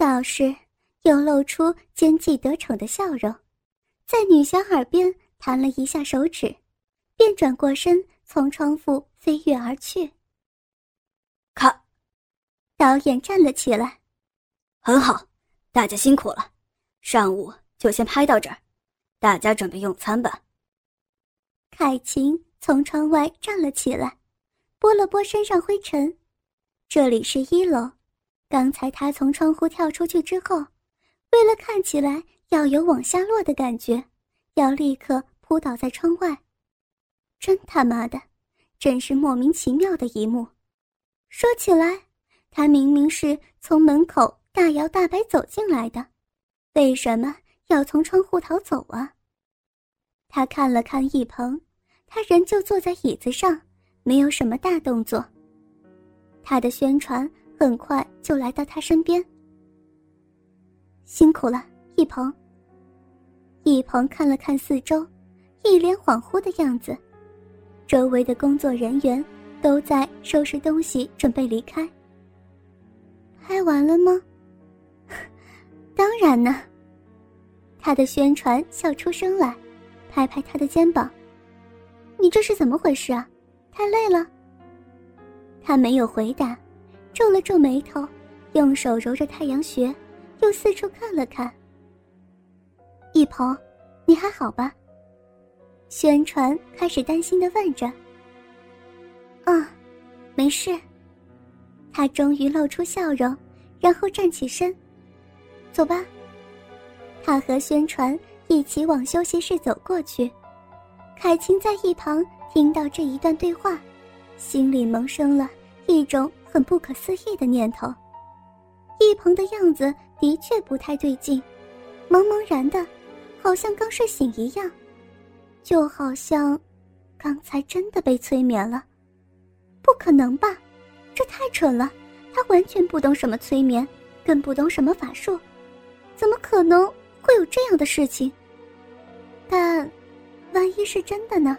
倒是又露出奸计得逞的笑容，在女侠耳边弹了一下手指，便转过身从窗户飞跃而去。看，导演站了起来，很好，大家辛苦了，上午就先拍到这儿，大家准备用餐吧。凯琴从窗外站了起来，拨了拨身上灰尘。这里是一楼，刚才他从窗户跳出去之后，为了看起来要有往下落的感觉，要立刻扑倒在窗外。真他妈的，真是莫名其妙的一幕。说起来，他明明是从门口大摇大摆走进来的，为什么要从窗户逃走啊？他看了看一鹏。他仍旧坐在椅子上，没有什么大动作。他的宣传很快就来到他身边。辛苦了，一鹏。一鹏看了看四周，一脸恍惚的样子。周围的工作人员都在收拾东西，准备离开。拍完了吗？当然呢。他的宣传笑出声来，拍拍他的肩膀。你这是怎么回事啊？太累了。他没有回答，皱了皱眉头，用手揉着太阳穴，又四处看了看。一鹏，你还好吧？宣传开始担心的问着。啊，没事。他终于露出笑容，然后站起身，走吧。他和宣传一起往休息室走过去。凯晴在一旁听到这一段对话，心里萌生了一种很不可思议的念头。一鹏的样子的确不太对劲，茫茫然的，好像刚睡醒一样，就好像刚才真的被催眠了。不可能吧？这太蠢了！他完全不懂什么催眠，更不懂什么法术，怎么可能会有这样的事情？但……万一是真的呢？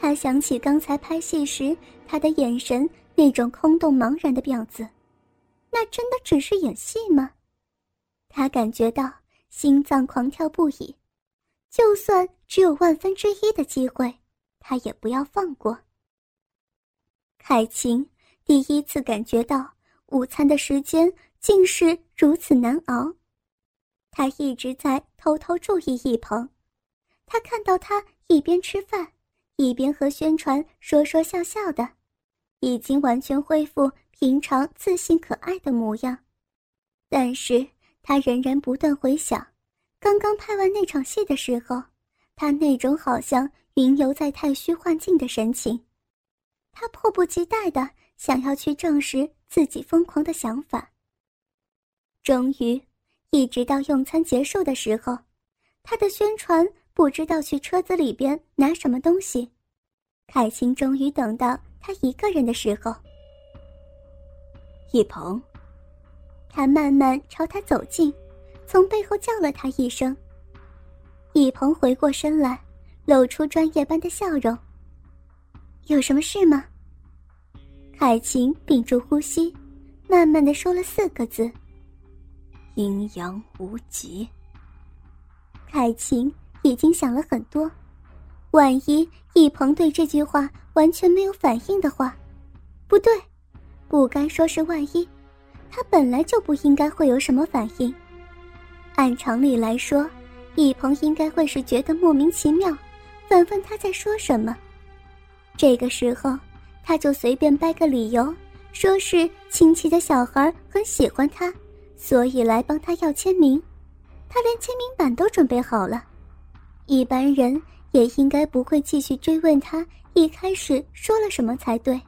他想起刚才拍戏时他的眼神那种空洞茫然的样子，那真的只是演戏吗？他感觉到心脏狂跳不已，就算只有万分之一的机会，他也不要放过。凯晴第一次感觉到午餐的时间竟是如此难熬，他一直在偷偷注意一鹏。他看到他一边吃饭，一边和宣传说说笑笑的，已经完全恢复平常自信可爱的模样。但是他仍然不断回想，刚刚拍完那场戏的时候，他那种好像云游在太虚幻境的神情。他迫不及待的想要去证实自己疯狂的想法。终于，一直到用餐结束的时候，他的宣传。不知道去车子里边拿什么东西，凯晴终于等到他一个人的时候。一鹏，他慢慢朝他走近，从背后叫了他一声。一鹏回过身来，露出专业般的笑容。有什么事吗？凯晴屏住呼吸，慢慢的说了四个字：阴阳无极。凯晴。已经想了很多，万一一鹏对这句话完全没有反应的话，不对，不该说是万一，他本来就不应该会有什么反应。按常理来说，一鹏应该会是觉得莫名其妙，反问他在说什么。这个时候，他就随便掰个理由，说是亲戚的小孩很喜欢他，所以来帮他要签名，他连签名板都准备好了。一般人也应该不会继续追问他一开始说了什么才对。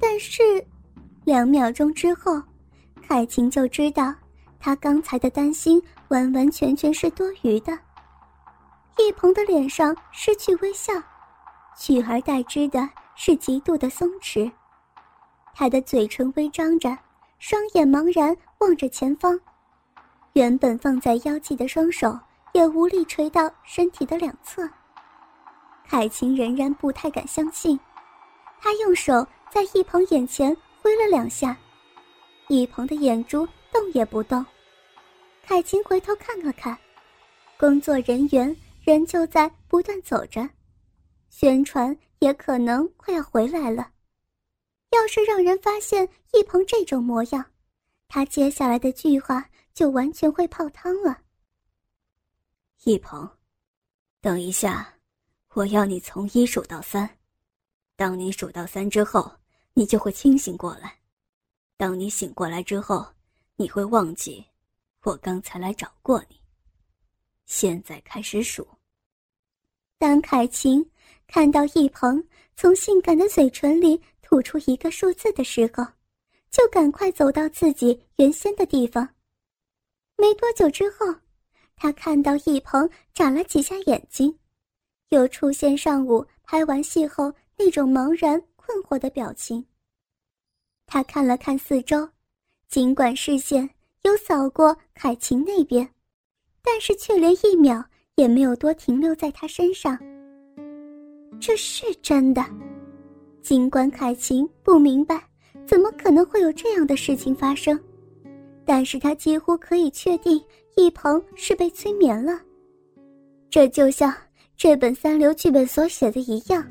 但是，两秒钟之后，凯晴就知道他刚才的担心完完全全是多余的。一鹏的脸上失去微笑，取而代之的是极度的松弛。他的嘴唇微张着，双眼茫然望着前方，原本放在腰际的双手。也无力垂到身体的两侧。凯晴仍然不太敢相信，他用手在一鹏眼前挥了两下，一鹏的眼珠动也不动。凯琴回头看了看，工作人员仍旧在不断走着，宣传也可能快要回来了。要是让人发现一鹏这种模样，他接下来的计划就完全会泡汤了。一鹏，等一下，我要你从一数到三。当你数到三之后，你就会清醒过来。当你醒过来之后，你会忘记我刚才来找过你。现在开始数。当凯晴看到一鹏从性感的嘴唇里吐出一个数字的时候，就赶快走到自己原先的地方。没多久之后，他看到一鹏眨了几下眼睛，又出现上午拍完戏后那种茫然困惑的表情。他看了看四周，尽管视线有扫过凯晴那边，但是却连一秒也没有多停留在他身上。这是真的，尽管凯晴不明白。怎么可能会有这样的事情发生？但是他几乎可以确定，一鹏是被催眠了。这就像这本三流剧本所写的一样，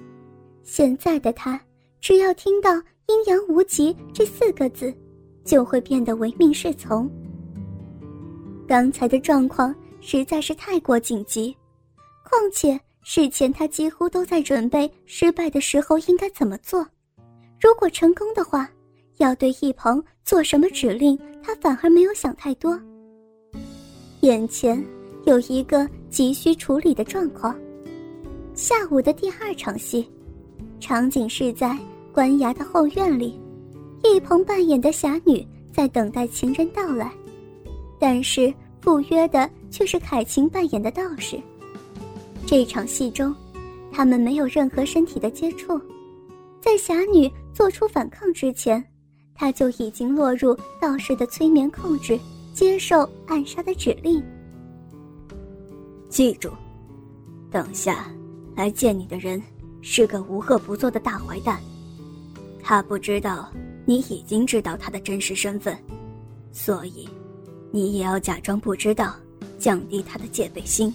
现在的他只要听到“阴阳无极”这四个字，就会变得唯命是从。刚才的状况实在是太过紧急，况且事前他几乎都在准备失败的时候应该怎么做。如果成功的话，要对一鹏做什么指令，他反而没有想太多。眼前有一个急需处理的状况。下午的第二场戏，场景是在官衙的后院里，一鹏扮演的侠女在等待情人到来，但是赴约的却是凯晴扮演的道士。这场戏中，他们没有任何身体的接触，在侠女做出反抗之前。他就已经落入道士的催眠控制，接受暗杀的指令。记住，等下来见你的人是个无恶不作的大坏蛋。他不知道你已经知道他的真实身份，所以你也要假装不知道，降低他的戒备心。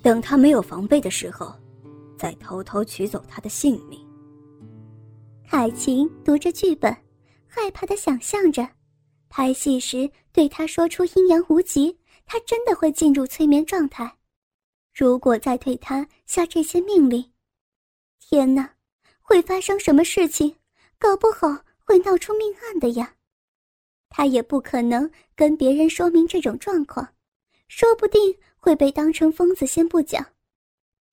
等他没有防备的时候，再偷偷取走他的性命。海晴读着剧本。害怕的想象着，拍戏时对他说出“阴阳无极”，他真的会进入催眠状态。如果再对他下这些命令，天哪，会发生什么事情？搞不好会闹出命案的呀！他也不可能跟别人说明这种状况，说不定会被当成疯子。先不讲，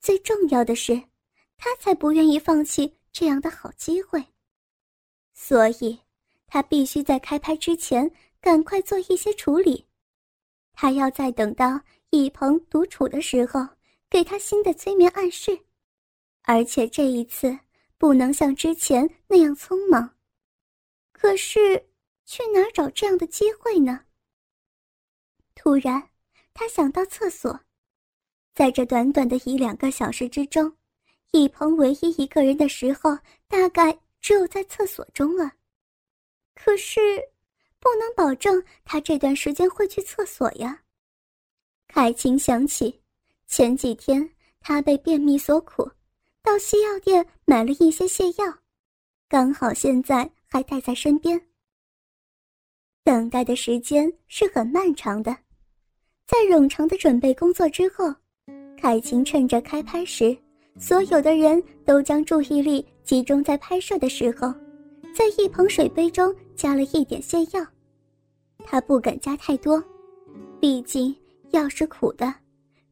最重要的是，他才不愿意放弃这样的好机会，所以。他必须在开拍之前赶快做一些处理，他要再等到一鹏独处的时候给他新的催眠暗示，而且这一次不能像之前那样匆忙。可是去哪儿找这样的机会呢？突然，他想到厕所，在这短短的一两个小时之中，一鹏唯一一个人的时候，大概只有在厕所中了。可是，不能保证他这段时间会去厕所呀。凯晴想起前几天他被便秘所苦，到西药店买了一些泻药，刚好现在还带在身边。等待的时间是很漫长的，在冗长的准备工作之后，凯晴趁着开拍时，所有的人都将注意力集中在拍摄的时候。在一捧水杯中加了一点泻药，他不敢加太多，毕竟药是苦的，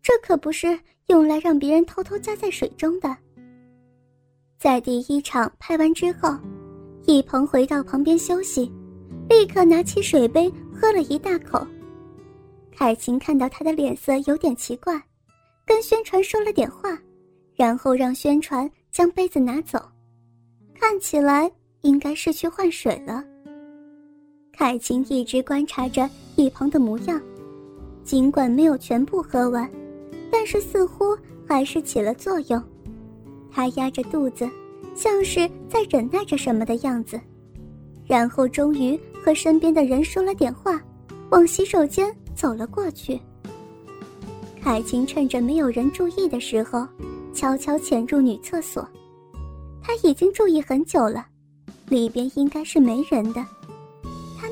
这可不是用来让别人偷偷加在水中的。在第一场拍完之后，一鹏回到旁边休息，立刻拿起水杯喝了一大口。凯晴看到他的脸色有点奇怪，跟宣传说了点话，然后让宣传将杯子拿走，看起来。应该是去换水了。凯晴一直观察着一旁的模样，尽管没有全部喝完，但是似乎还是起了作用。她压着肚子，像是在忍耐着什么的样子，然后终于和身边的人说了点话，往洗手间走了过去。凯晴趁着没有人注意的时候，悄悄潜入女厕所。他已经注意很久了，里边应该是没人的。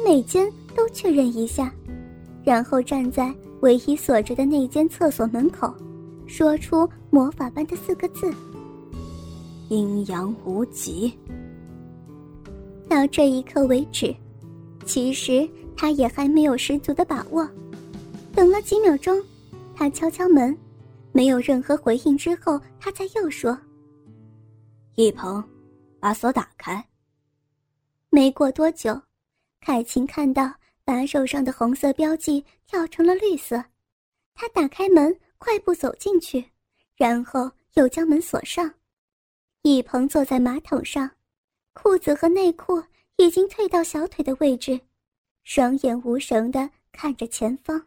他每间都确认一下，然后站在唯一锁着的那间厕所门口，说出魔法般的四个字：“阴阳无极。”到这一刻为止，其实他也还没有十足的把握。等了几秒钟，他敲敲门，没有任何回应之后，他才又说。一鹏，把锁打开。没过多久，凯晴看到把手上的红色标记跳成了绿色。她打开门，快步走进去，然后又将门锁上。一鹏坐在马桶上，裤子和内裤已经退到小腿的位置，双眼无神的看着前方。